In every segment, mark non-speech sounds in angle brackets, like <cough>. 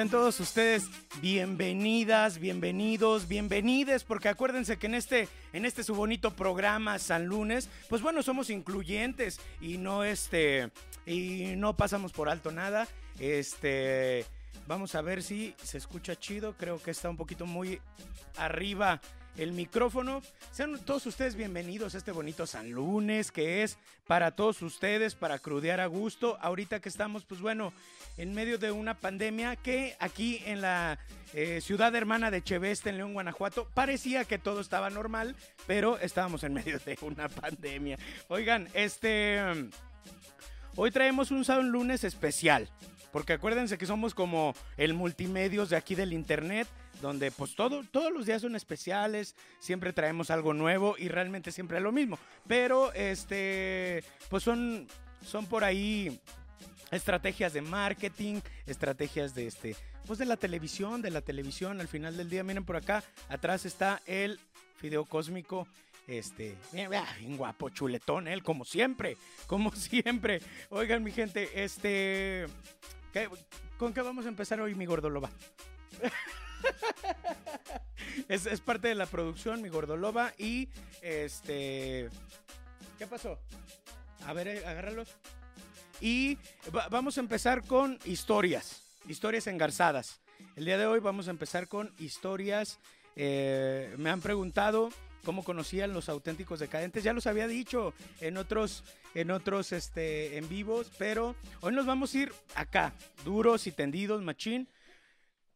Sean todos ustedes bienvenidas, bienvenidos, bienvenides, porque acuérdense que en este, en este su bonito programa San Lunes, pues bueno, somos incluyentes y no este, y no pasamos por alto nada. Este, vamos a ver si se escucha chido, creo que está un poquito muy arriba el micrófono. Sean todos ustedes bienvenidos a este bonito San Lunes que es para todos ustedes, para crudear a gusto. Ahorita que estamos, pues bueno, en medio de una pandemia que aquí en la eh, ciudad hermana de Cheveste, en León, Guanajuato, parecía que todo estaba normal, pero estábamos en medio de una pandemia. Oigan, este... Hoy traemos un San Lunes especial. Porque acuérdense que somos como el multimedios de aquí del internet donde pues todo, todos los días son especiales, siempre traemos algo nuevo y realmente siempre es lo mismo. Pero este, pues son, son por ahí estrategias de marketing, estrategias de este, pues de la televisión, de la televisión. Al final del día, miren por acá, atrás está el Fideo Cósmico. Este, bien, guapo, chuletón, él, como siempre, como <laughs> siempre. Oigan, mi gente, este, ¿con qué vamos a empezar hoy, mi gordoloba? <laughs> es, parte de la producción, mi gordoloba. Y este. ¿Qué pasó? A ver, eh, agárralos. Y vamos a empezar con historias. Historias engarzadas. El día de hoy vamos a empezar con historias. Eh, me han preguntado cómo conocían los auténticos decadentes. Ya los había dicho en otros, en otros este, en vivos, pero hoy nos vamos a ir acá, duros y tendidos, machín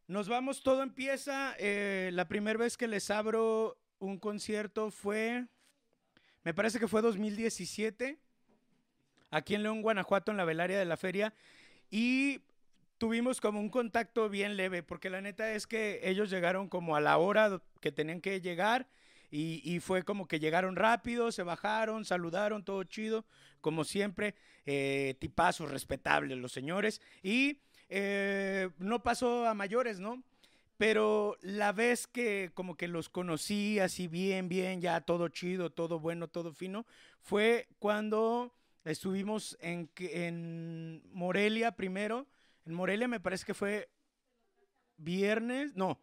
nos vamos, todo empieza. Eh, la primera vez que les abro un concierto fue, me parece que fue 2017, aquí en León, Guanajuato, en la velaria de la feria. Y tuvimos como un contacto bien leve, porque la neta es que ellos llegaron como a la hora que tenían que llegar. Y, fue como que llegaron rápido, se bajaron, saludaron, todo chido, como siempre, eh, tipazos respetables los señores. Y eh, no pasó a mayores, ¿no? Pero la vez que como que los conocí así bien, bien, ya todo chido, todo bueno, todo fino, fue cuando estuvimos en, en Morelia primero. En Morelia me parece que fue viernes, no,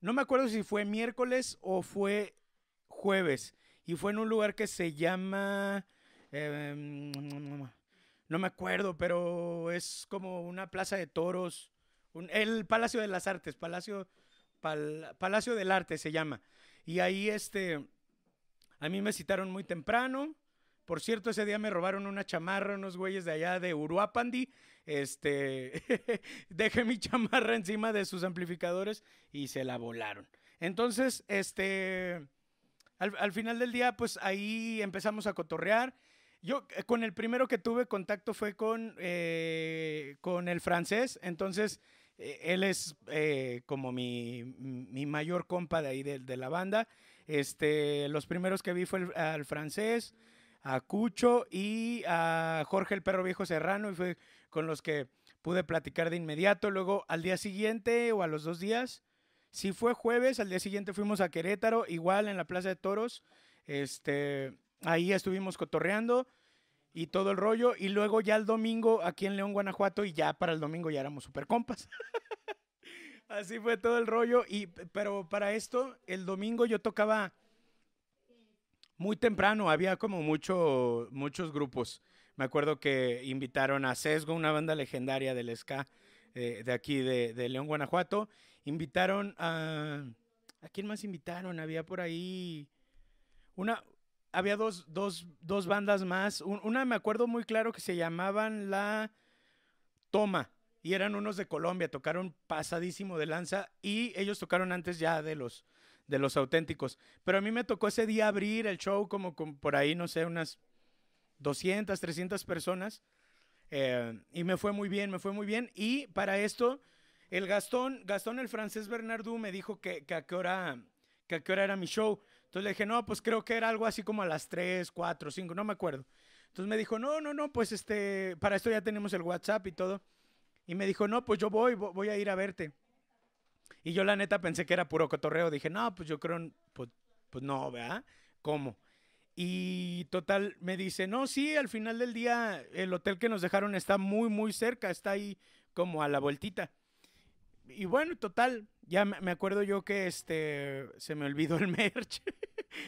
no me acuerdo si fue miércoles o fue jueves. Y fue en un lugar que se llama... Em, no me acuerdo, pero es como una plaza de toros, el Palacio de las Artes, Palacio, Palacio del Arte se llama. Y ahí este, a mí me citaron muy temprano. Por cierto, ese día me robaron una chamarra, unos güeyes de allá de Uruapandi. Este, <laughs> dejé mi chamarra encima de sus amplificadores y se la volaron. Entonces, este, al, al final del día, pues ahí empezamos a cotorrear yo eh, con el primero que tuve contacto fue con, eh, con el francés, entonces eh, él es como mi, mi, mayor compa de ahí de, la banda. Este, los primeros que vi fue al francés, a Cucho y a Jorge el Perro Viejo Serrano y fue con los que pude platicar de inmediato. Luego al día siguiente o a los dos días, si fue jueves, al día siguiente fuimos a Querétaro, igual en la Plaza de Toros. Este, Ahí estuvimos cotorreando y todo el rollo. Y luego ya el domingo aquí en León, Guanajuato, y ya para el domingo ya éramos super compas. <laughs> Así fue todo el rollo. Y, pero para esto, el domingo yo tocaba muy temprano, había como mucho, muchos grupos. Me acuerdo que invitaron a Sesgo, una banda legendaria del ska eh, de aquí de, de, León, Guanajuato. Invitaron a... ¿A quién más invitaron? Había por ahí una, había dos, dos, bandas más. una me acuerdo muy claro que se llamaban La Toma. y eran unos de Colombia, tocaron pasadísimo de lanza y ellos tocaron antes ya de los, de los auténticos. Pero a mí me tocó ese día abrir el show como, por ahí, no sé, unas 200, 300 personas. Eh, y me fue muy bien, me fue muy bien. Y para esto, el Gastón, Gastón el francés Bernardú me dijo que, que, qué hora, que a qué hora era mi show. Entonces le dije, no, pues creo que era algo así como a las 3, 4, 5, no me acuerdo. Entonces me dijo, no, no, no, pues este, para esto ya tenemos el WhatsApp y todo. Y me dijo, no, pues yo voy, voy a ir a verte. Y yo la neta pensé que era puro cotorreo. Dije, no, pues yo creo, pues, pues no, ¿verdad? ¿Cómo? Y total, me dice, no, sí, al final del día el hotel que nos dejaron está muy, muy cerca, está ahí como a la vueltita. Y bueno, total, ya me acuerdo yo que este, se me olvidó el <laughs> merch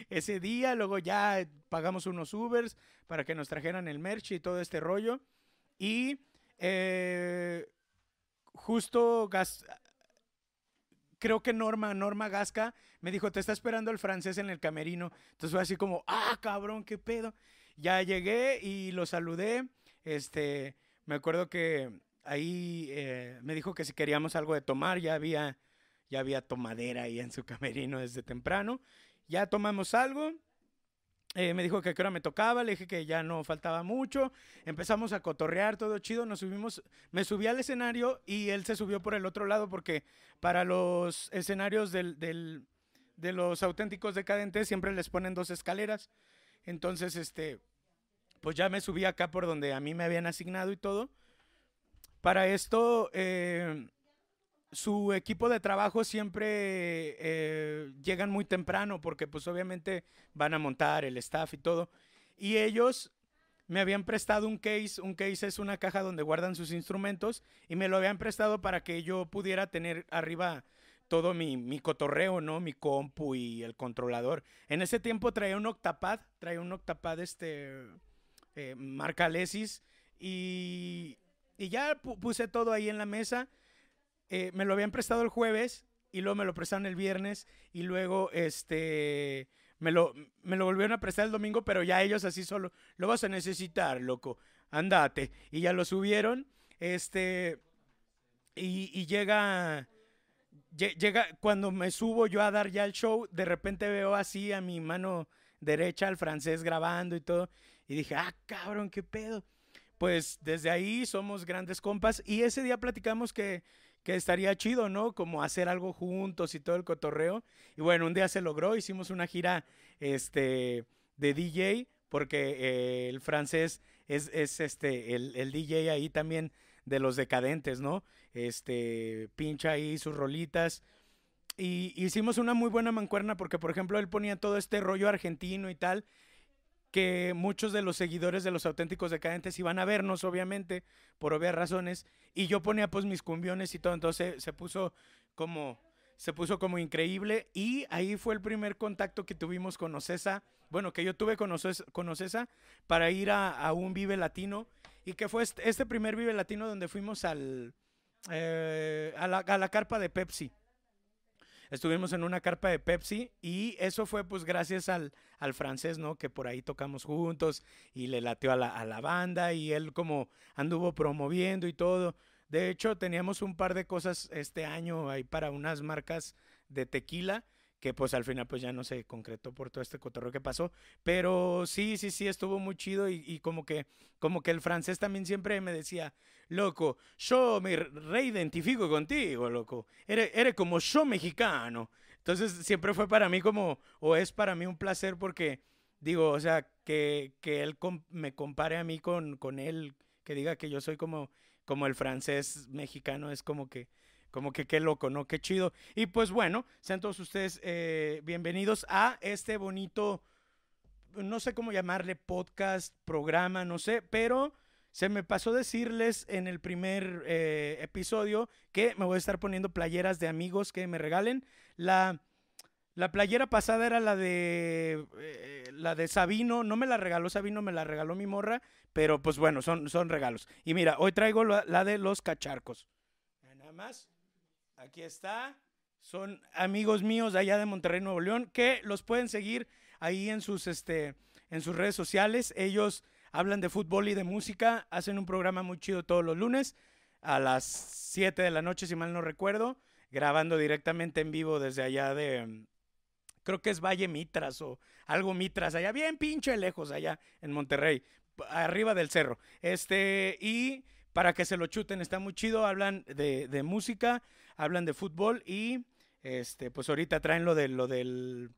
ese día, luego ya pagamos unos Ubers para que nos trajeran el merch y todo este rollo. Y eh, justo gas, creo que Norma, Norma Gasca, me dijo, te está esperando el francés en el camerino. Entonces fue así como, ah, cabrón, qué pedo. Ya llegué y lo saludé. Este, me acuerdo que ahí eh, me dijo que si queríamos algo de tomar, ya había, ya había tomadera ahí en su camerino desde temprano. Ya tomamos algo eh, me dijo que a qué hora me tocaba, le dije que ya no faltaba mucho. Empezamos a cotorrear, todo chido. Nos subimos, me subí al escenario y él se subió por el otro lado porque para los escenarios del, de los auténticos decadentes siempre les ponen dos escaleras. Entonces, este, pues ya me subí acá por donde a mí me habían asignado y todo. Para esto, eh, su equipo de trabajo siempre eh, llegan muy temprano porque pues obviamente van a montar el staff y todo. Y ellos me habían prestado un case, un case es una caja donde guardan sus instrumentos y me lo habían prestado para que yo pudiera tener arriba todo mi, mi cotorreo, ¿no? Mi compu y el controlador. En ese tiempo traía un Octapad, traía un Octapad este, eh, marca Lesis y, y ya puse todo ahí en la mesa eh, me lo habían prestado el jueves y luego me lo prestaron el viernes y luego este me lo, me lo volvieron a prestar el domingo, pero ya ellos así solo, lo vas a necesitar, loco, andate. Y ya lo subieron, este, y, llega, llega, cuando me subo yo a dar ya el show, de repente veo así a mi mano derecha al francés grabando y todo, y dije, ah, cabrón, qué pedo. Pues desde ahí somos grandes compas y ese día platicamos que que estaría chido, ¿no? Como hacer algo juntos y todo el cotorreo. Y bueno, un día se logró, hicimos una gira este, de DJ, porque eh, el francés es, es este, el, el, DJ ahí también de los decadentes, ¿no? Este, pincha ahí sus rolitas. Y hicimos una muy buena mancuerna porque, por ejemplo, él ponía todo este rollo argentino y tal que muchos de los seguidores de los auténticos decadentes iban a vernos, obviamente, por obvias razones, y yo ponía pues mis cumbiones y todo, entonces se puso como se puso como increíble y ahí fue el primer contacto que tuvimos con Ocesa, bueno, que yo tuve con Ocesa, para ir a, un Vive Latino y que fue este, este, primer Vive Latino donde fuimos al, eh, a, la, a la carpa de Pepsi estuvimos en una carpa de Pepsi y eso fue pues gracias al, al francés, ¿no? Que por ahí tocamos juntos y le lateó a la, a la banda y él como anduvo promoviendo y todo. De hecho, teníamos un par de cosas este año ahí para unas marcas de tequila que pues al final pues ya no se concretó por todo este cotorreo que pasó, pero sí, sí, sí, estuvo muy chido y, como que como que el francés también siempre me decía, loco, yo me reidentifico contigo, loco, eres, eres como yo mexicano, entonces siempre fue para mí como, o es para mí un placer porque digo, o sea, que, que él me compare a mí con, con él, que diga que yo soy como, como el francés mexicano, es como que como que qué loco, ¿no? Qué chido. Y pues bueno, sean todos ustedes eh, bienvenidos a este bonito, no sé cómo llamarle, podcast, programa, no sé, pero se me pasó decirles en el primer eh, episodio que me voy a estar poniendo playeras de amigos que me regalen. La, la playera pasada era la de eh, la de Sabino, no me la regaló Sabino, me la regaló mi morra, pero pues bueno, son, son regalos. Y mira, hoy traigo la, la de los cacharcos. Nada más. Aquí está. Son amigos míos de allá de Monterrey, Nuevo León, que los pueden seguir ahí en sus, este, en sus redes sociales. Ellos hablan de fútbol y de música, hacen un programa muy chido todos los lunes. a las 7 de la noche, si mal no recuerdo, grabando directamente en vivo desde allá de, creo que es Valle Mitras o algo Mitras, allá bien pinche lejos, allá en Monterrey, arriba del cerro. Este, y para que se lo chuten, está muy chido, hablan de, de música, hablan de fútbol y este, pues ahorita traen lo de lo del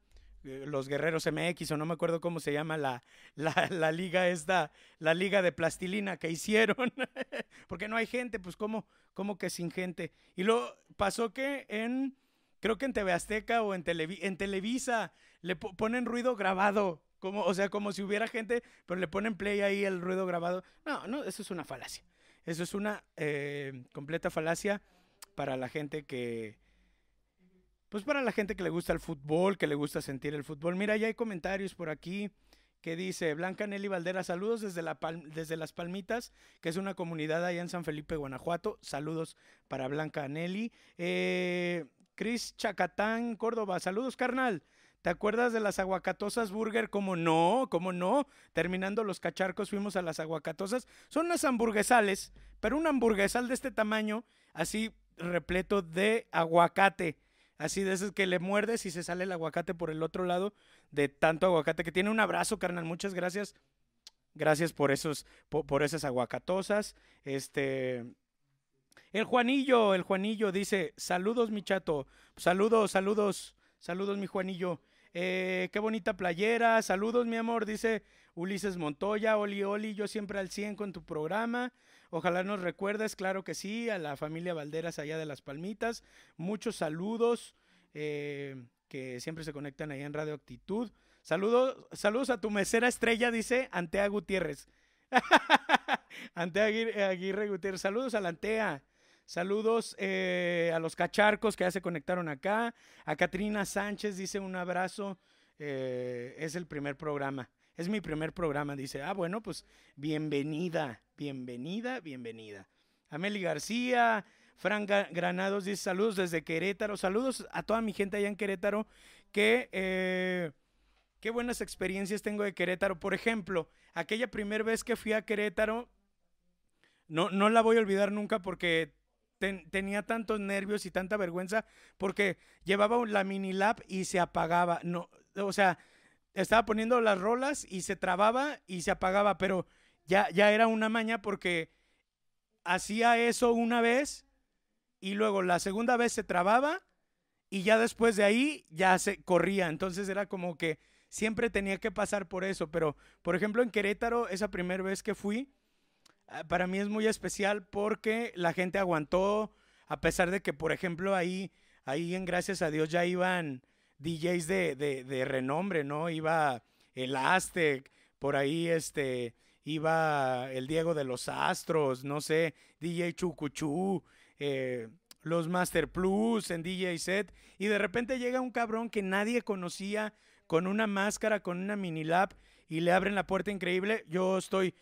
los Guerreros MX o no me acuerdo cómo se llama la, la, liga esta, la liga de plastilina que hicieron, <laughs> porque no hay gente, pues cómo, cómo que sin gente. Y luego pasó que en, creo que en TV Azteca o en, en Televisa le ponen ruido grabado, como, o sea, como si hubiera gente, pero le ponen play ahí el ruido grabado. No, no, eso es una falacia. Eso es una eh, completa falacia para la gente que, pues para la gente que le gusta el fútbol, que le gusta sentir el fútbol. Mira, ya hay comentarios por aquí que dice Blanca Nelly Valdera, saludos desde, la desde Las Palmitas, que es una comunidad allá en San Felipe, Guanajuato. Saludos para Blanca Nelly. Eh, Cris Chacatán, Córdoba, saludos carnal. ¿Te acuerdas de las aguacatosas burger? Como no, como no. Terminando los cacharcos fuimos a las aguacatosas. Son unas hamburguesales, pero un hamburguesal de este tamaño, así repleto de aguacate. Así de esos que le muerdes y se sale el aguacate por el otro lado de tanto aguacate que tiene. Un abrazo, carnal. Muchas gracias. Gracias por esos, por, esas aguacatosas. Este. El Juanillo, el Juanillo dice: Saludos, mi chato. Saludos, saludos, saludos, mi Juanillo. Eh, qué bonita playera. Saludos, mi amor, dice Ulises Montoya. Oli, Oli, yo siempre al 100 con tu programa. Ojalá nos recuerdes, claro que sí, a la familia Valderas allá de Las Palmitas. Muchos saludos eh, que siempre se conectan ahí en Radio Actitud. Saludos, saludos a tu mesera estrella, dice Antea Gutiérrez. <laughs> Antea Aguirre, Gutiérrez. Saludos a la Antea. Saludos eh, a los cacharcos que ya se conectaron acá. A Catrina Sánchez dice un abrazo. Eh, es el primer programa. Es mi primer programa. Dice, ah, bueno, pues bienvenida, bienvenida, bienvenida. Ameli García, Fran Granados dice saludos desde Querétaro. Saludos a toda mi gente allá en Querétaro. Que, eh, qué buenas experiencias tengo de Querétaro. Por ejemplo, aquella primera vez que fui a Querétaro, no, no la voy a olvidar nunca porque tenía tantos nervios y tanta vergüenza porque llevaba la mini lap y se apagaba. No, o sea, estaba poniendo las rolas y se trababa y se apagaba, pero ya, ya era una maña porque hacía eso una vez y luego la segunda vez se trababa y ya después de ahí ya se corría. Entonces era como que siempre tenía que pasar por eso. Pero, por ejemplo, en Querétaro, esa primera vez que fui, ah, para mí es muy especial porque la gente aguantó, a pesar de que, por ejemplo, ahí, ahí en Gracias a Dios ya iban DJs de, de, renombre, ¿no? Iba el Aztec, por ahí este, iba el Diego de los Astros, no sé, DJ Chucuchú, eh, los Master Plus en DJ Set, y de repente llega un cabrón que nadie conocía con una máscara, con una mini lap, y le abren la puerta increíble. Yo estoy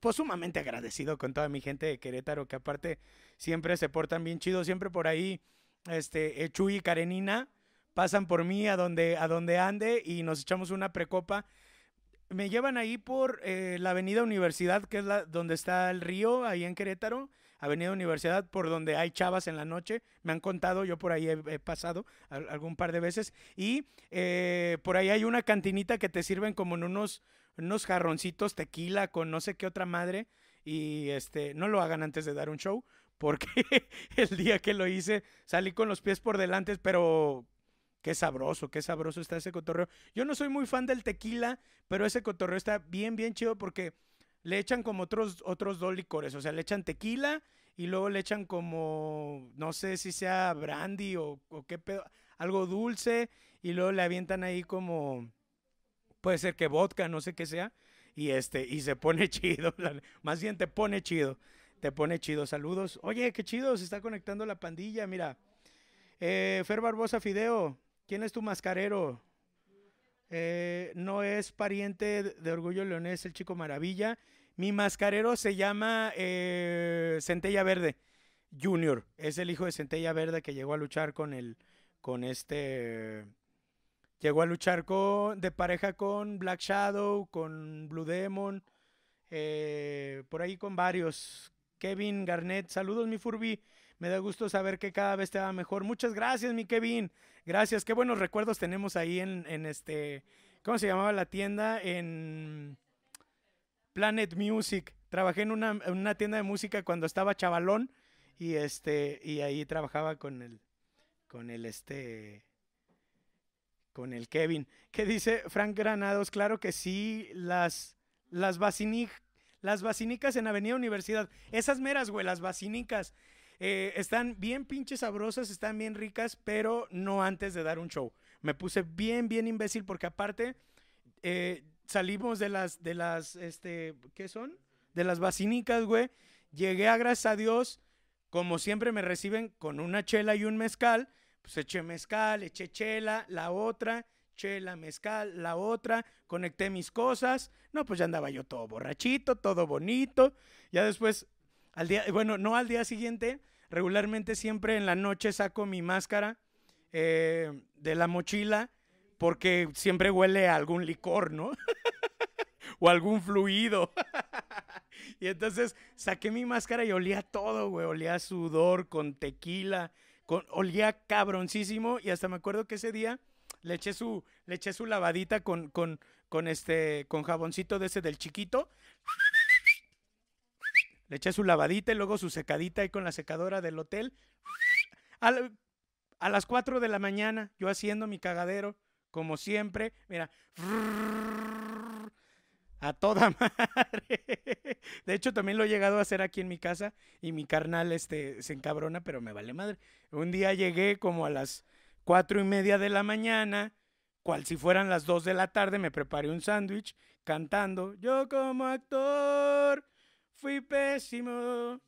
pues, sumamente agradecido con toda mi gente de Querétaro, que aparte siempre se portan bien chido, siempre por ahí, este, Chuy y Karenina pasan por mí a donde, a donde ande y nos echamos una precopa. Me llevan ahí por eh, la Avenida Universidad, que es la, donde está el río, ahí en Querétaro. Avenida Universidad, por donde hay chavas en la noche. Me han contado, yo por ahí he, pasado algún par de veces. Y eh, por ahí hay una cantinita que te sirven como en unos, unos jarroncitos tequila con no sé qué otra madre. Y este, no lo hagan antes de dar un show, porque <laughs> el día que lo hice salí con los pies por delante, pero Qué sabroso, qué sabroso está ese cotorreo. Yo no soy muy fan del tequila, pero ese cotorreo está bien, bien chido porque le echan como otros, otros dos licores. O sea, le echan tequila y luego le echan como, no sé si sea brandy o, qué pedo, algo dulce y luego le avientan ahí como, puede ser que vodka, no sé qué sea. Y este, y se pone <laughs> chido. Más bien te pone chido. Te pone chido. Saludos. Oye, qué chido, se está conectando la pandilla, mira. Eh, Fer Barbosa Fideo, ¿Quién es tu mascarero? Eh, no es pariente de Orgullo Leonés, el chico maravilla. Mi mascarero se llama eh, Centella Verde Junior. Es el hijo de Centella Verde que llegó a luchar con el, con este, llegó a luchar con, de pareja con Black Shadow, con Blue Demon, eh, por ahí con varios, Kevin Garnett, saludos mi Furby. Me da gusto saber que cada vez te va mejor. Muchas gracias, mi Kevin. Gracias. Qué buenos recuerdos tenemos ahí en, en este. ¿Cómo se llamaba la tienda? En Planet Music. Trabajé en una, una tienda de música cuando estaba chavalón. Y este. Y ahí trabajaba con el. Con el este. Con el Kevin. ¿Qué dice Frank Granados? Claro que sí. Las. Las las en Avenida Universidad. Esas meras, güey, las basinicas. Eh, están bien pinches sabrosas, están bien ricas, pero no antes de dar un show. Me puse bien, bien imbécil porque aparte eh, salimos de las, de las, este, ¿qué son? De las basinicas, güey. Llegué a, gracias a Dios, como siempre me reciben con una chela y un mezcal, pues eché mezcal, eché chela, la otra, chela, mezcal, la otra, conecté mis cosas. No, pues ya andaba yo todo borrachito, todo bonito. Ya después, al día, bueno, no al día siguiente, regularmente siempre en la noche saco mi máscara eh, de la mochila porque siempre huele a algún licor, ¿no? <laughs> o algún fluido. <laughs> y entonces saqué mi máscara y olía todo, güey. Olía sudor con tequila, con, olía cabroncísimo. Y hasta me acuerdo que ese día le eché su, le eché su lavadita con, con, con este, con jaboncito de ese del chiquito. Le eché su lavadita y luego su secadita ahí con la secadora del hotel. <laughs> A, las 4 de la mañana, yo haciendo mi cagadero, como siempre. Mira. <laughs> A toda madre. <laughs> De hecho, también lo he llegado a hacer aquí en mi casa y mi carnal este, se encabrona, pero me vale madre. Un día llegué como a las cuatro y media de la mañana, cual si fueran las dos de la tarde, me preparé un sándwich cantando. Yo como actor fui pésimo.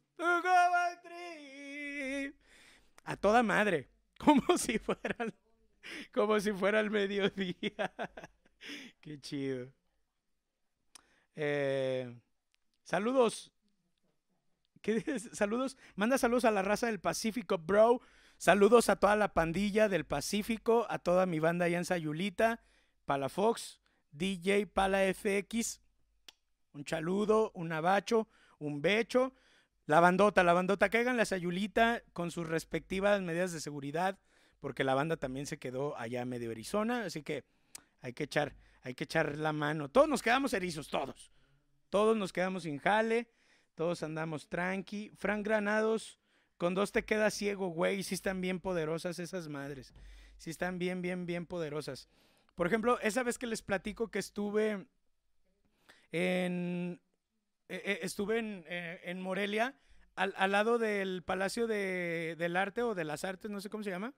A toda madre. <laughs> Como si fuera, como si fuera el mediodía. <laughs> Qué chido. Eh, saludos. ¿Qué dices? Saludos. Manda saludos a la raza del Pacífico, bro. Saludos a toda la pandilla del Pacífico, a toda mi banda allá en Sayulita, Palafox, DJ Pala FX. Un saludo, un abacho, un becho. La bandota, la bandota, caigan la Sayulita con sus respectivas medidas de seguridad, porque la banda también se quedó allá medio Arizona, así que hay que echar, hay que echar la mano. Todos nos quedamos erizos, todos. Todos nos quedamos sin jale, todos andamos tranqui. Frank Granados, con dos te quedas ciego, güey. Sí están bien poderosas esas madres. Sí están bien, bien, bien poderosas. Por ejemplo, esa vez que les platico que estuve en, eh, eh, estuve en, eh, en Morelia, al, al, lado del Palacio de, del Arte o de las Artes, no sé cómo se llama.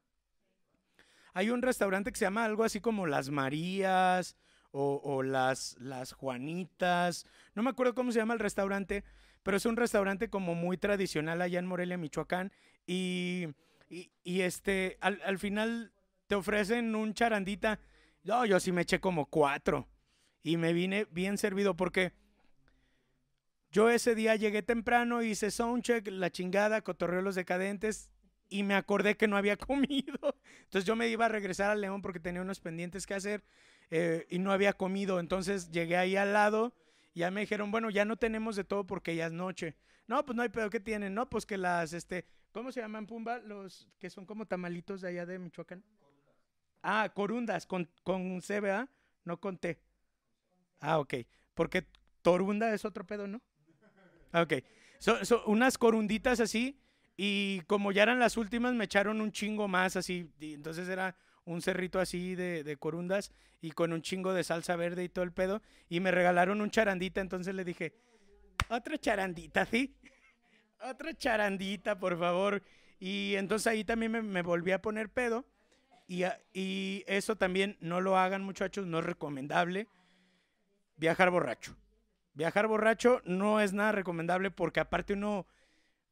Hay un restaurante que se llama algo así como Las Marías o, o las, las Juanitas. No me acuerdo cómo se llama el restaurante, pero es un restaurante como muy tradicional allá en Morelia, Michoacán. Y, y, y este, al, al, final te ofrecen un charandita. No, yo sí me eché como cuatro. Y me vine bien servido porque yo ese día llegué temprano, hice soundcheck, la chingada, cotorreo los decadentes y me acordé que no había <laughs> comido. Entonces yo me iba a regresar al León porque tenía unos pendientes que hacer eh, y no había comido. Entonces llegué ahí al lado y ya me dijeron, bueno, ya no tenemos de todo porque ya es noche. No, pues no hay pedo, ¿qué tienen? No, pues que las, este, ¿cómo se llaman, Pumba? Los que son como tamalitos de allá de Michoacán. Ah, corundas, con, con C. No con T. Ah, ok. Porque torunda es otro pedo, ¿no? Ok. Son so, unas corunditas así. Y como ya eran las últimas, me echaron un chingo más así. Entonces era un cerrito así de, corundas y con un chingo de salsa verde y todo el pedo. Y me regalaron un charandita. Entonces le dije, otra charandita, ¿sí? <laughs> otra charandita, por favor. Y entonces ahí también me, me volví a poner pedo. Y, y eso también no lo hagan, muchachos. No es recomendable viajar borracho. Viajar borracho no es nada recomendable porque aparte uno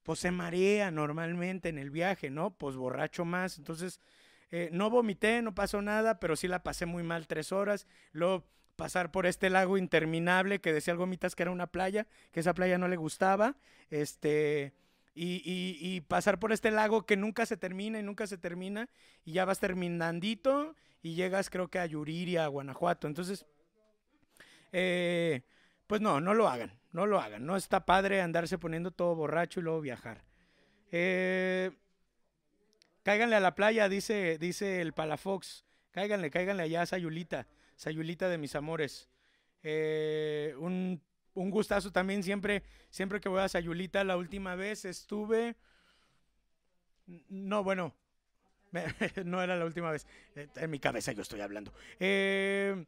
pues se marea normalmente en el viaje, ¿no? Pues borracho más. Entonces, eh, no vomité, no pasó nada, pero sí la pasé muy mal tres horas. Luego pasar por este lago interminable que decía el Gomitas que era una playa, que esa playa no le gustaba. Este, y, y, pasar por este lago que nunca se termina y nunca se termina. Y ya vas terminandito y llegas creo que a Yuriria, a Guanajuato. Entonces, eh, pues no, no lo hagan. no lo hagan. No está padre andarse poniendo todo borracho y luego viajar. Eh, cáiganle a la playa, dice, dice el Palafox. Cáiganle, cáiganle allá a Sayulita. Sayulita de mis amores. Eh, un, un, gustazo también siempre, siempre que voy a Sayulita. La última vez estuve... No, bueno, <laughs> no era la última vez. En mi cabeza yo estoy hablando. Eh,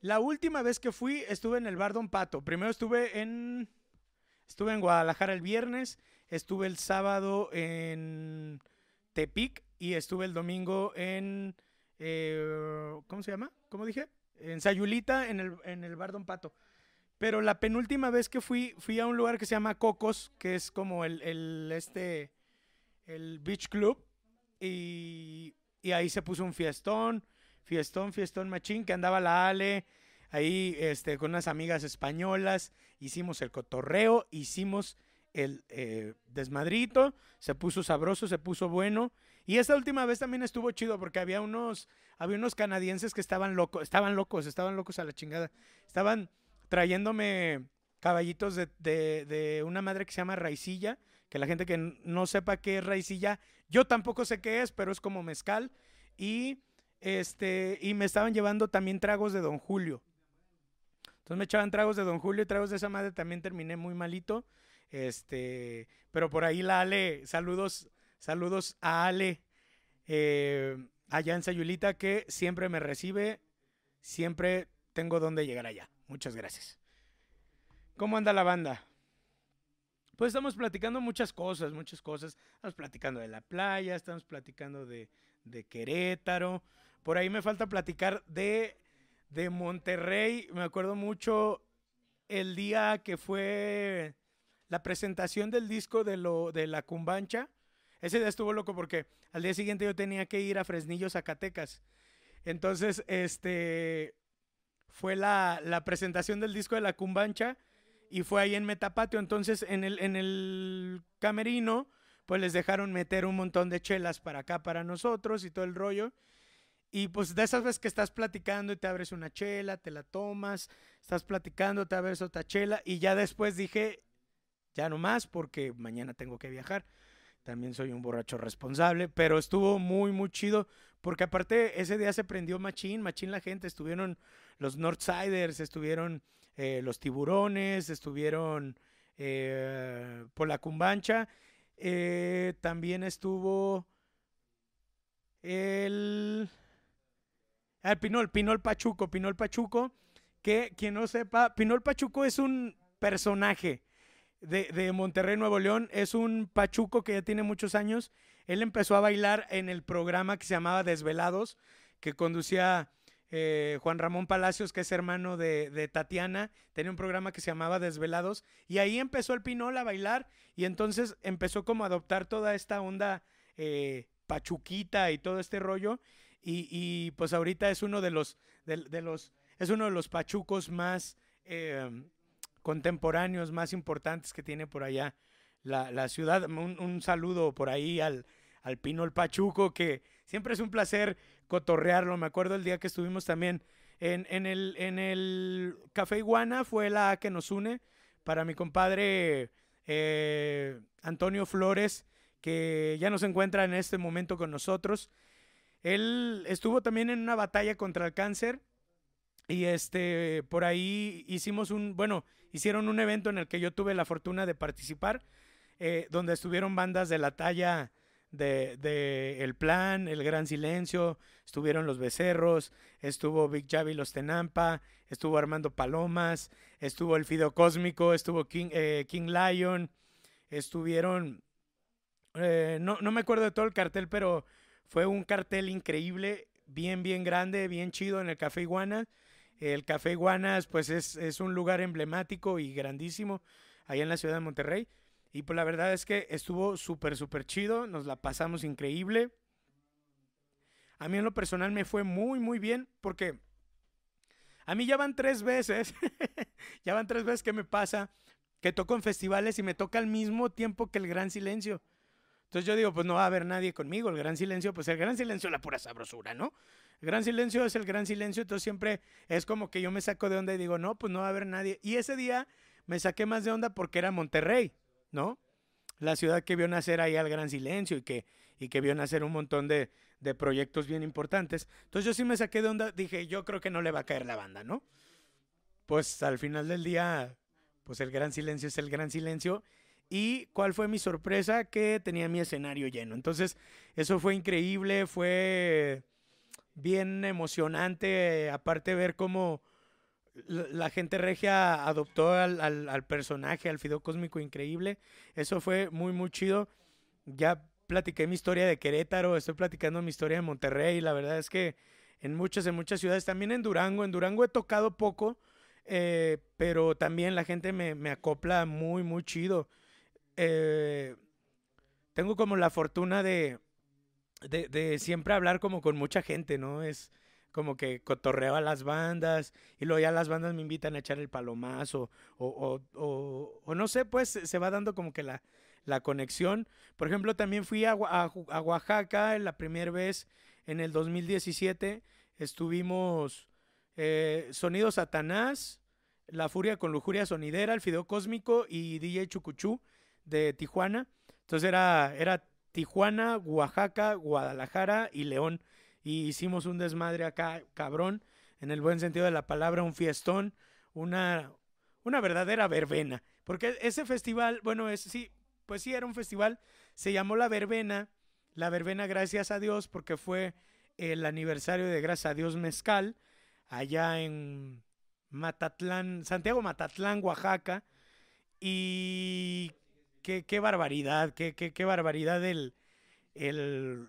la última vez que fui estuve en el Bar Don Pato. Primero estuve en estuve en Guadalajara el viernes, estuve el sábado en Tepic y estuve el domingo en eh, ¿cómo se llama? ¿Cómo dije? En Sayulita en el en el Bar Don Pato. Pero la penúltima vez que fui fui a un lugar que se llama Cocos, que es como el, el este el beach club y, y ahí se puso un fiestón fiestón, fiestón machín, que andaba la Ale ahí este, con unas amigas españolas, hicimos el cotorreo, hicimos el eh, desmadrito, se puso sabroso, se puso bueno. Y esta última vez también estuvo chido porque había unos, había unos canadienses que estaban locos, estaban locos, estaban locos a la chingada. Estaban trayéndome caballitos de, de, de una madre que se llama Raicilla, que la gente que no sepa qué es Raicilla, yo tampoco sé qué es, pero es como mezcal. Y este, y me estaban llevando también tragos de Don Julio. Entonces me echaban tragos de Don Julio y tragos de esa madre. También terminé muy malito. Este, pero por ahí la Ale, saludos, saludos a Ale, eh, allá en Sayulita, que siempre me recibe, siempre tengo donde llegar allá. Muchas gracias. ¿Cómo anda la banda? Pues estamos platicando muchas cosas, muchas cosas. Estamos platicando de la playa, estamos platicando de, de Querétaro. Por ahí me falta platicar de, de Monterrey. Me acuerdo mucho el día que fue la presentación del disco de, lo, de La Cumbancha. Ese día estuvo loco porque al día siguiente yo tenía que ir a Fresnillo, Zacatecas. Entonces, este fue la, la, presentación del disco de La Cumbancha y fue ahí en Metapatio. Entonces, en el, en el camerino, pues les dejaron meter un montón de chelas para acá, para nosotros y todo el rollo. Y pues de esas veces que estás platicando y te abres una chela, te la tomas, estás platicando, te abres otra chela y ya después dije, ya no más porque mañana tengo que viajar. También soy un borracho responsable, pero estuvo muy, muy chido porque aparte ese día se prendió machín, machín la gente, estuvieron los Northsiders, estuvieron eh, los tiburones, estuvieron eh, por la cumbancha, eh, también estuvo el Ah, Pinol, Pinol Pachuco, Pinol Pachuco, que quien no sepa, Pinol Pachuco es un personaje de, de, Monterrey, Nuevo León, es un Pachuco que ya tiene muchos años. Él empezó a bailar en el programa que se llamaba Desvelados, que conducía eh, Juan Ramón Palacios, que es hermano de, de, Tatiana, tenía un programa que se llamaba Desvelados, y ahí empezó el Pinol a bailar, y entonces empezó como a adoptar toda esta onda eh, pachuquita y todo este rollo, y, pues ahorita es uno de los, de, los, es uno de los pachucos más em, contemporáneos, más importantes que tiene por allá la, ciudad. Un, saludo por ahí al, al Pino el Pachuco, que siempre es un placer cotorrearlo. Me acuerdo el día que estuvimos también en, en, el, en el Café Iguana, fue la que nos une para mi compadre eh, Antonio Flores, que ya no se encuentra en este momento con nosotros. Él estuvo también en una batalla contra el cáncer y este por ahí hicimos un, bueno, hicieron un evento en el que yo tuve la fortuna de participar, eh, donde estuvieron bandas de la talla de, de, El Plan, El Gran Silencio, estuvieron Los Becerros, estuvo Big Javi Los Tenampa, estuvo Armando Palomas, estuvo El Fido Cósmico, estuvo King, eh, King Lion, estuvieron, eh, no, no me acuerdo de todo el cartel, pero fue un cartel increíble, bien, bien grande, bien chido en el Café Iguanas. El Café Iguanas, pues es, es un lugar emblemático y grandísimo allá en la ciudad de Monterrey. Y pues la verdad es que estuvo súper, súper chido, nos la pasamos increíble. A mí en lo personal me fue muy, muy bien porque a mí ya van tres veces, <laughs> ya van tres veces que me pasa que toco en festivales y me toca al mismo tiempo que el Gran Silencio. Entonces yo digo, pues no va a haber nadie conmigo. El gran silencio, pues el gran silencio es la pura sabrosura, ¿no? El gran silencio es el gran silencio, entonces siempre es como que yo me saco de onda y digo, no, pues no va a haber nadie. Y ese día me saqué más de onda porque era Monterrey, ¿no? La ciudad que vio nacer ahí al Gran Silencio y que, y que vio nacer un montón de, de proyectos bien importantes. Entonces yo sí me saqué de onda, dije, yo creo que no le va a caer la banda, ¿no? Pues al final del día, pues el Gran Silencio es el Gran Silencio. ¿Y cuál fue mi sorpresa? Que tenía mi escenario lleno. Entonces, eso fue increíble, fue bien emocionante, aparte ver cómo la gente regia adoptó al, personaje, al Fido Cósmico increíble. Eso fue muy, muy chido. Ya platiqué mi historia de Querétaro, estoy platicando mi historia de Monterrey. La verdad es que en muchas, en muchas ciudades, también en Durango. En Durango he tocado poco, eh, pero también la gente me, me acopla muy, muy chido. Eh, tengo como la fortuna de, de, siempre hablar como con mucha gente, ¿no? Es como que cotorreo a las bandas y luego ya las bandas me invitan a echar el palomazo o, o, o, no sé, pues se va dando como que la, la conexión. Por ejemplo, también fui a, a, Oaxaca la primera vez en el 2017. Estuvimos eh, Sonido Satanás, La Furia con Lujuria Sonidera, El Fideo Cósmico y DJ Chucuchú de Tijuana. Entonces era, era Tijuana, Oaxaca, Guadalajara y León. Y hicimos un desmadre acá, cabrón, en el buen sentido de la palabra, un fiestón, una, una verdadera verbena. Porque ese festival, bueno, es, sí, pues sí, era un festival, se llamó La Verbena, La Verbena gracias a Dios, porque fue el aniversario de Gracias a Dios Mezcal, allá en Matatlán, Santiago Matatlán, Oaxaca, y qué, qué barbaridad, qué, qué, qué barbaridad el, el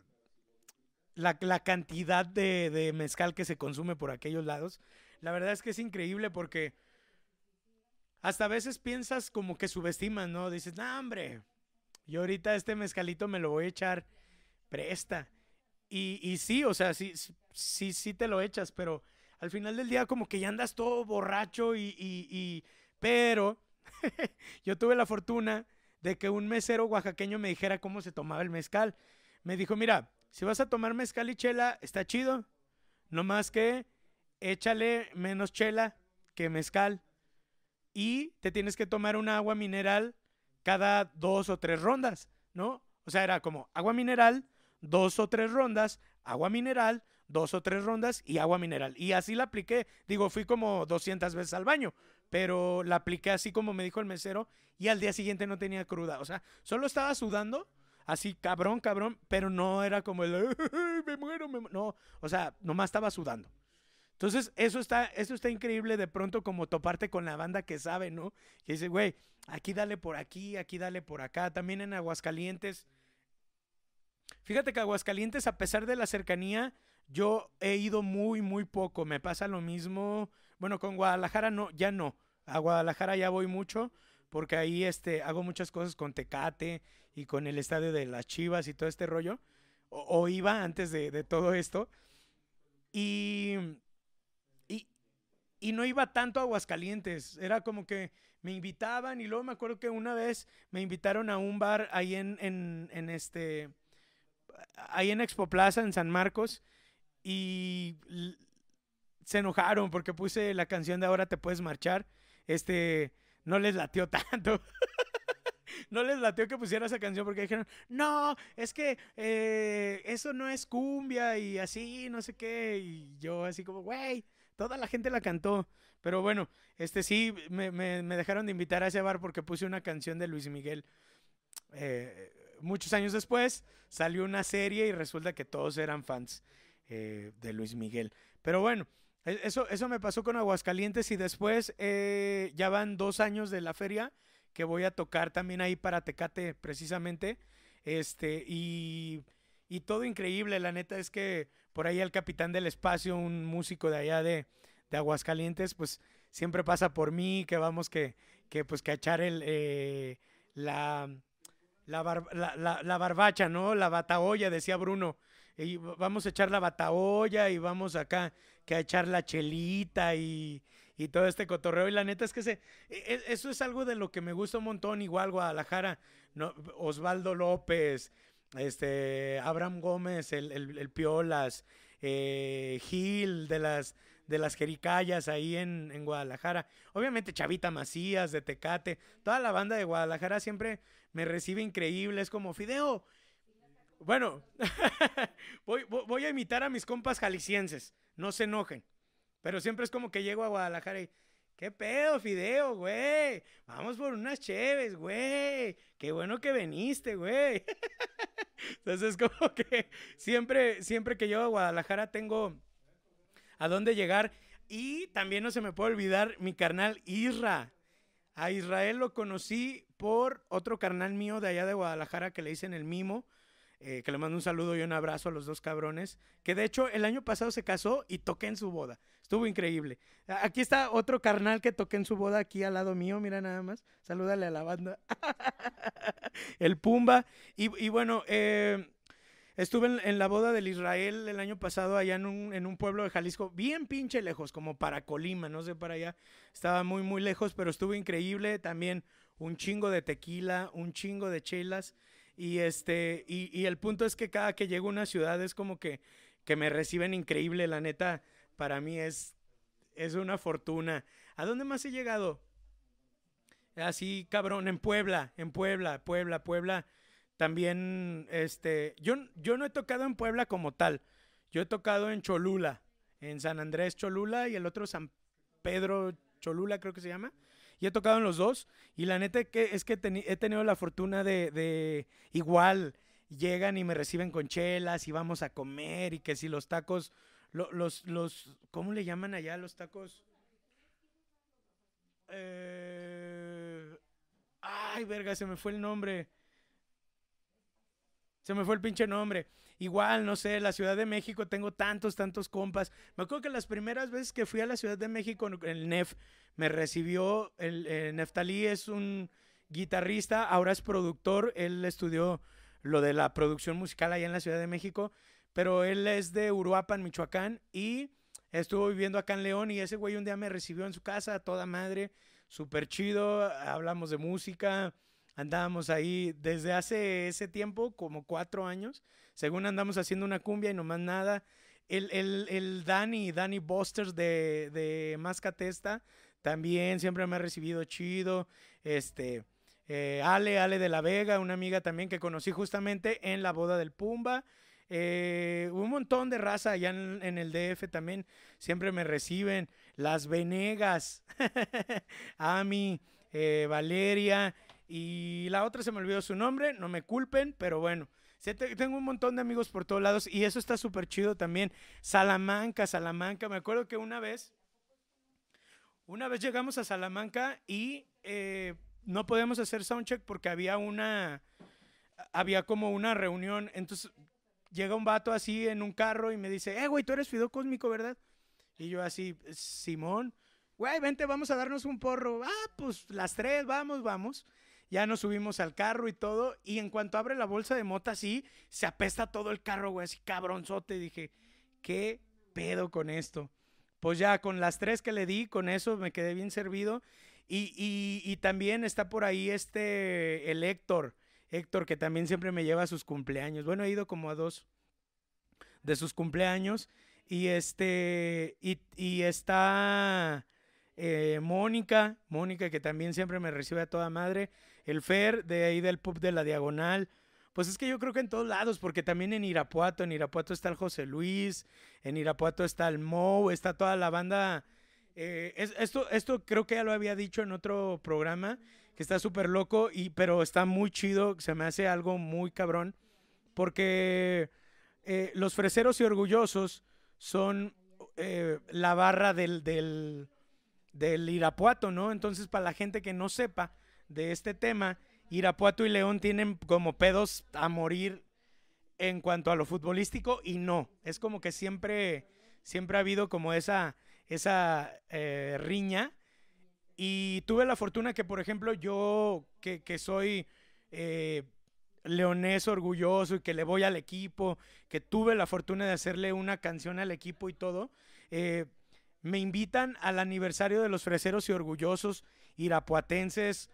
la, la cantidad de, de, mezcal que se consume por aquellos lados. La verdad es que es increíble porque hasta a veces piensas como que subestimas, ¿no? Dices, no, hombre, yo ahorita este mezcalito me lo voy a echar presta. Y, y sí, o sea, sí, sí, sí te lo echas, pero al final del día como que ya andas todo borracho y, y, y... pero <laughs> yo tuve la fortuna de que un mesero oaxaqueño me dijera cómo se tomaba el mezcal. Me dijo, mira, si vas a tomar mezcal y chela, está chido. No más que échale menos chela que mezcal. Y te tienes que tomar un agua mineral cada dos o tres rondas, ¿no? O sea, era como agua mineral, dos o tres rondas, agua mineral, dos o tres rondas y agua mineral. Y así la apliqué. Digo, fui como 200 veces al baño, pero la apliqué así como me dijo el mesero y al día siguiente no tenía cruda. O sea, solo estaba sudando así cabrón, cabrón, pero no era como el, me muero, me No, o sea, nomás estaba sudando. Entonces, eso está, eso está increíble de pronto como toparte con la banda que sabe, ¿no? Que dice, güey, aquí dale por aquí, aquí dale por acá. También en Aguascalientes. Fíjate que Aguascalientes, a pesar de la cercanía, yo he ido muy, muy poco. Me pasa lo mismo. Bueno, con Guadalajara no, ya no. A Guadalajara ya voy mucho porque ahí este, hago muchas cosas con Tecate y con el estadio de las Chivas y todo este rollo, o, iba antes de, todo esto, y, y, y, no iba tanto a Aguascalientes, era como que me invitaban y luego me acuerdo que una vez me invitaron a un bar ahí en, en, en este, ahí en Expo Plaza, en San Marcos, y se enojaron porque puse la canción de Ahora te puedes marchar, este, no les latió <laughs> tanto. no les latió que pusiera esa canción porque dijeron, no, es que eh, eso no es cumbia y así, no sé qué. Y yo así como, güey, toda la gente la cantó. Pero bueno, este sí, me, me, dejaron de invitar a ese bar porque puse una canción de Luis Miguel. Eh, muchos años después salió una serie y resulta que todos eran fans eh, de Luis Miguel. Pero bueno, eso, eso me pasó con Aguascalientes y después ya van dos años de la feria que voy a tocar también ahí para Tecate precisamente. Este, y, y todo increíble, la neta es que por ahí el capitán del espacio, un músico de allá de, de Aguascalientes, pues siempre pasa por mí, que vamos que, que pues que echar el, eh, la, la, la, la, barbacha, ¿no? La bataolla, decía Bruno. Y vamos a echar la bataolla y vamos acá que a echar la chelita y, y todo este cotorreo. Y la neta es que se, e, e, eso es algo de lo que me gusta un montón, igual Guadalajara, no, Osvaldo López, este, Abraham Gómez, el, el, Piolas, eh, Gil de las de las Jericayas ahí en, en Guadalajara. Obviamente Chavita Macías, de Tecate, toda la banda de Guadalajara siempre me recibe increíble. Es como, Fideo, bueno, <laughs> voy, voy- a imitar a mis compas jaliscienses, no se enojen. Pero siempre es como que llego a Guadalajara y, ¿qué pedo, Fideo, güey? Vamos por unas cheves, güey. Qué bueno que viniste, güey. <laughs> Entonces, como que siempre, siempre que llego a Guadalajara tengo a dónde llegar. Y también no se me puede olvidar mi carnal Isra. A Israel lo conocí por otro carnal mío de allá de Guadalajara que le dicen el Mimo. Eh, que le mando un saludo y un abrazo a los dos cabrones. Que de hecho el año pasado se casó y toqué en su boda. Estuvo increíble. Aquí está otro carnal que toqué en su boda aquí al lado mío. Mira nada más. Salúdale a la banda. <laughs> el Pumba. Y, y bueno, eh, Estuve en, en la boda del Israel el año pasado allá en un, en un pueblo de Jalisco, bien pinche lejos, como para Colima, no sé para allá. Estaba muy, muy lejos, pero estuvo increíble. También un chingo de tequila, un chingo de chelas. Y este, y, y el punto es que cada que llego a una ciudad es como que, que me reciben increíble, la neta, para mí es, es una fortuna. ¿A dónde más he llegado? Así, cabrón, en Puebla, en Puebla, Puebla, Puebla. También, este, yo, yo no he tocado en Puebla como tal. Yo he tocado en Cholula, en San Andrés Cholula y el otro San Pedro Cholula, creo que se llama. Y he tocado en los dos. Y la neta es que he tenido la fortuna de, igual llegan y me reciben con chelas y vamos a comer y que si los tacos, lo- los, los, ¿cómo le llaman allá los tacos? Eh, ay, verga, se me fue el nombre. Se me fue el pinche nombre. Igual, no sé, la Ciudad de México tengo tantos, tantos compas. Me acuerdo que las primeras veces que fui a la Ciudad de México, el NEF me recibió. El, eh, Neftalí es un guitarrista, ahora es productor. Él estudió lo de la producción musical allá en la Ciudad de México, pero él es de Uruapan, Michoacán, y estuvo viviendo acá en León. Y ese güey un día me recibió en su casa, toda madre, súper chido. Hablamos de música andábamos ahí desde hace ese tiempo, como cuatro años. Según andamos haciendo una cumbia y nomás nada. El, el, el Dani, Dani Busters de, de Mascatesta, también siempre me ha recibido chido. Este, eh, Ale, Ale de la Vega, una amiga también que conocí justamente en la boda del Pumba. Eh, un montón de raza allá en, el DF también siempre me reciben. Las Venegas, <laughs> Ami, eh, Valeria, y la otra se me olvidó su nombre, no me culpen, pero bueno. Tengo un montón de amigos por todos lados y eso está súper chido también. Salamanca, Salamanca. Me acuerdo que una vez, una vez llegamos a Salamanca y eh, no podíamos hacer soundcheck porque había una, había como una reunión. Entonces llega un vato así en un carro y me dice, eh, güey, tú eres Fideo Cósmico, ¿verdad? Y yo así, Simón, güey, vente, vamos a darnos un porro. Ah, pues las tres, vamos, vamos. Ya nos subimos al carro y todo. Y en cuanto abre la bolsa de mota, así, se apesta todo el carro, güey, así cabronzote. Dije, ¿qué pedo con esto? Pues ya con las tres que le di, con eso me quedé bien servido. Y, y- y también está por ahí este, el Héctor. Héctor, que también siempre me lleva a sus cumpleaños. Bueno, he ido como a dos de sus cumpleaños. Y este, y, y está eh, Mónica, Mónica que también siempre me recibe a toda madre. El Fer, de ahí del pub de la Diagonal. Pues es que yo creo que en todos lados, porque también en Irapuato, en Irapuato está el José Luis, en Irapuato está el Mo, está toda la banda. eh, es- esto, esto creo que ya lo había dicho en otro programa, que está súper loco, y, pero está muy chido, se me hace algo muy cabrón, porque eh, los freseros y orgullosos son eh, la barra del, del, del Irapuato, ¿no? Entonces, para la gente que no sepa de este tema, Irapuato y León tienen como pedos a morir en cuanto a lo futbolístico y no. Es como que siempre, siempre ha habido como esa, esa eh, riña. Y tuve la fortuna que, por ejemplo, yo que, que soy eh, leonés orgulloso y que le voy al equipo, que tuve la fortuna de hacerle una canción al equipo y todo, eh, me invitan al aniversario de los freseros y orgullosos irapuatenses,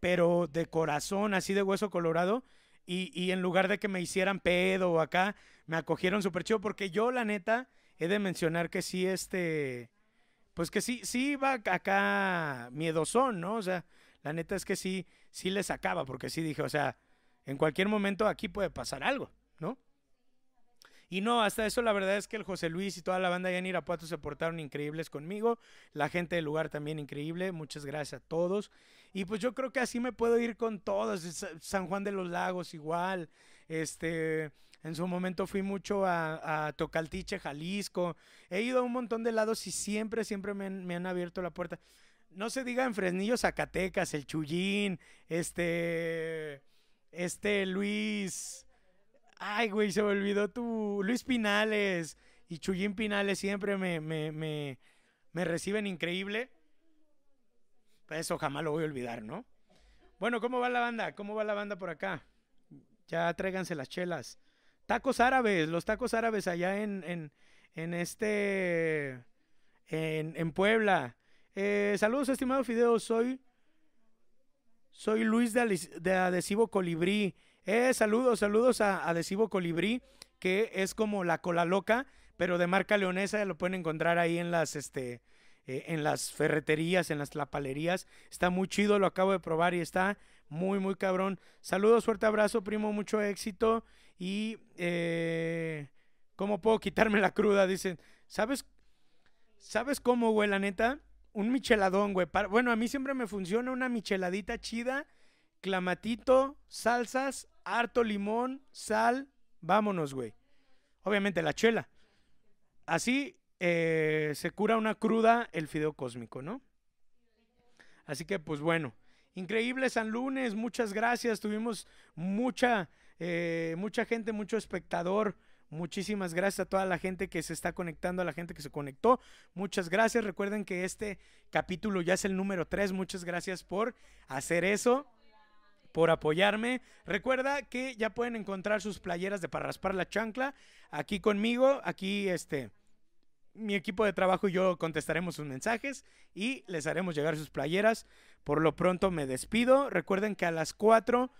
pero de corazón, así de hueso colorado. Y, y en lugar de que me hicieran pedo o acá, me acogieron súper chido porque yo, la neta, he de mencionar que sí, este, pues que sí, sí iba acá miedosón, ¿no? O sea, la neta es que sí, sí le sacaba, porque sí dije, o sea, en cualquier momento aquí puede pasar algo, ¿no? Y no, hasta eso la verdad es que el José Luis y toda la banda allá en Irapuato se portaron increíbles conmigo. La gente del lugar también increíble. Muchas gracias a todos. Y pues yo creo que así me puedo ir con todos. San Juan de los Lagos igual. Este, en su momento fui mucho a, Tocaltiche, Jalisco. He ido a un montón de lados y siempre, siempre me han, me han abierto la puerta. No se diga en Fresnillo, Zacatecas, el Chullín, este, este Luis, Ay, güey, se me olvidó tu. Luis Pinales y Chuyín Pinales siempre me, me, me, me reciben increíble. Eso jamás lo voy a olvidar, ¿no? Bueno, ¿cómo va la banda? ¿Cómo va la banda por acá? Ya tráiganse las chelas. Tacos árabes, los tacos árabes allá en, en, en este. En, en Puebla. Eh, saludos, estimado Fideo. Soy. Soy Luis de, de Adhesivo Colibrí. Eh, saludos, saludos a Adhesivo Colibrí, que es como la cola loca, pero de marca leonesa, lo pueden encontrar ahí en las, este, eh, en las ferreterías, en las lapalerías. Está muy chido, lo acabo de probar y está muy, muy cabrón. Saludos, fuerte abrazo, primo, mucho éxito. Y, eh, ¿cómo puedo quitarme la cruda? Dicen, ¿sabes? ¿Sabes cómo, güey, la neta? Un micheladón, güey. Bueno, a mí siempre me funciona una micheladita chida, clamatito, salsas, harto limón, sal, vámonos, güey. Obviamente la chela. Así eh, se cura una cruda el fideo cósmico, ¿no? Así que, pues bueno, increíble San Lunes, muchas gracias. Tuvimos mucha, eh, mucha gente, mucho espectador. Muchísimas gracias a toda la gente que se está conectando, a la gente que se conectó. Muchas gracias. Recuerden que este capítulo ya es el número 3. Muchas gracias por hacer eso por apoyarme. Recuerda que ya pueden encontrar sus playeras de para raspar la chancla aquí conmigo. Aquí este mi equipo de trabajo y yo contestaremos sus mensajes y les haremos llegar sus playeras. Por lo pronto me despido. Recuerden que a las 4,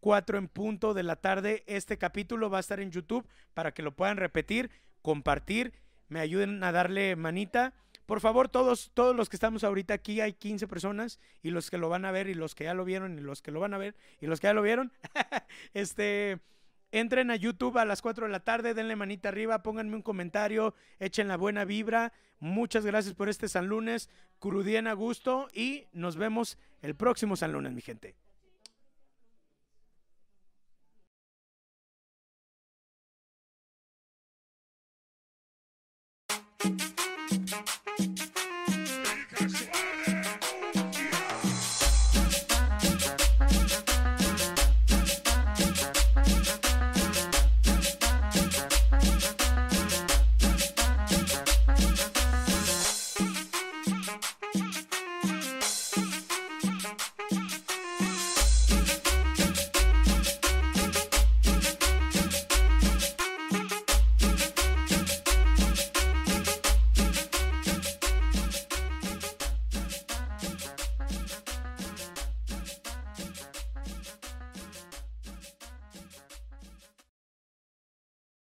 4 en punto de la tarde, este capítulo va a estar en YouTube para que lo puedan repetir, compartir, me ayuden a darle manita por favor, todos, todos los que estamos ahorita aquí, hay 15 personas, y los que lo van a ver, y los que ya lo vieron, y los que lo van a ver, y los que ya lo vieron, <laughs> este, entren a YouTube a las 4 de la tarde, denle manita arriba, pónganme un comentario, echen la buena vibra. Muchas gracias por este San Lunes, crudien a gusto, y nos vemos el próximo San Lunes, mi gente.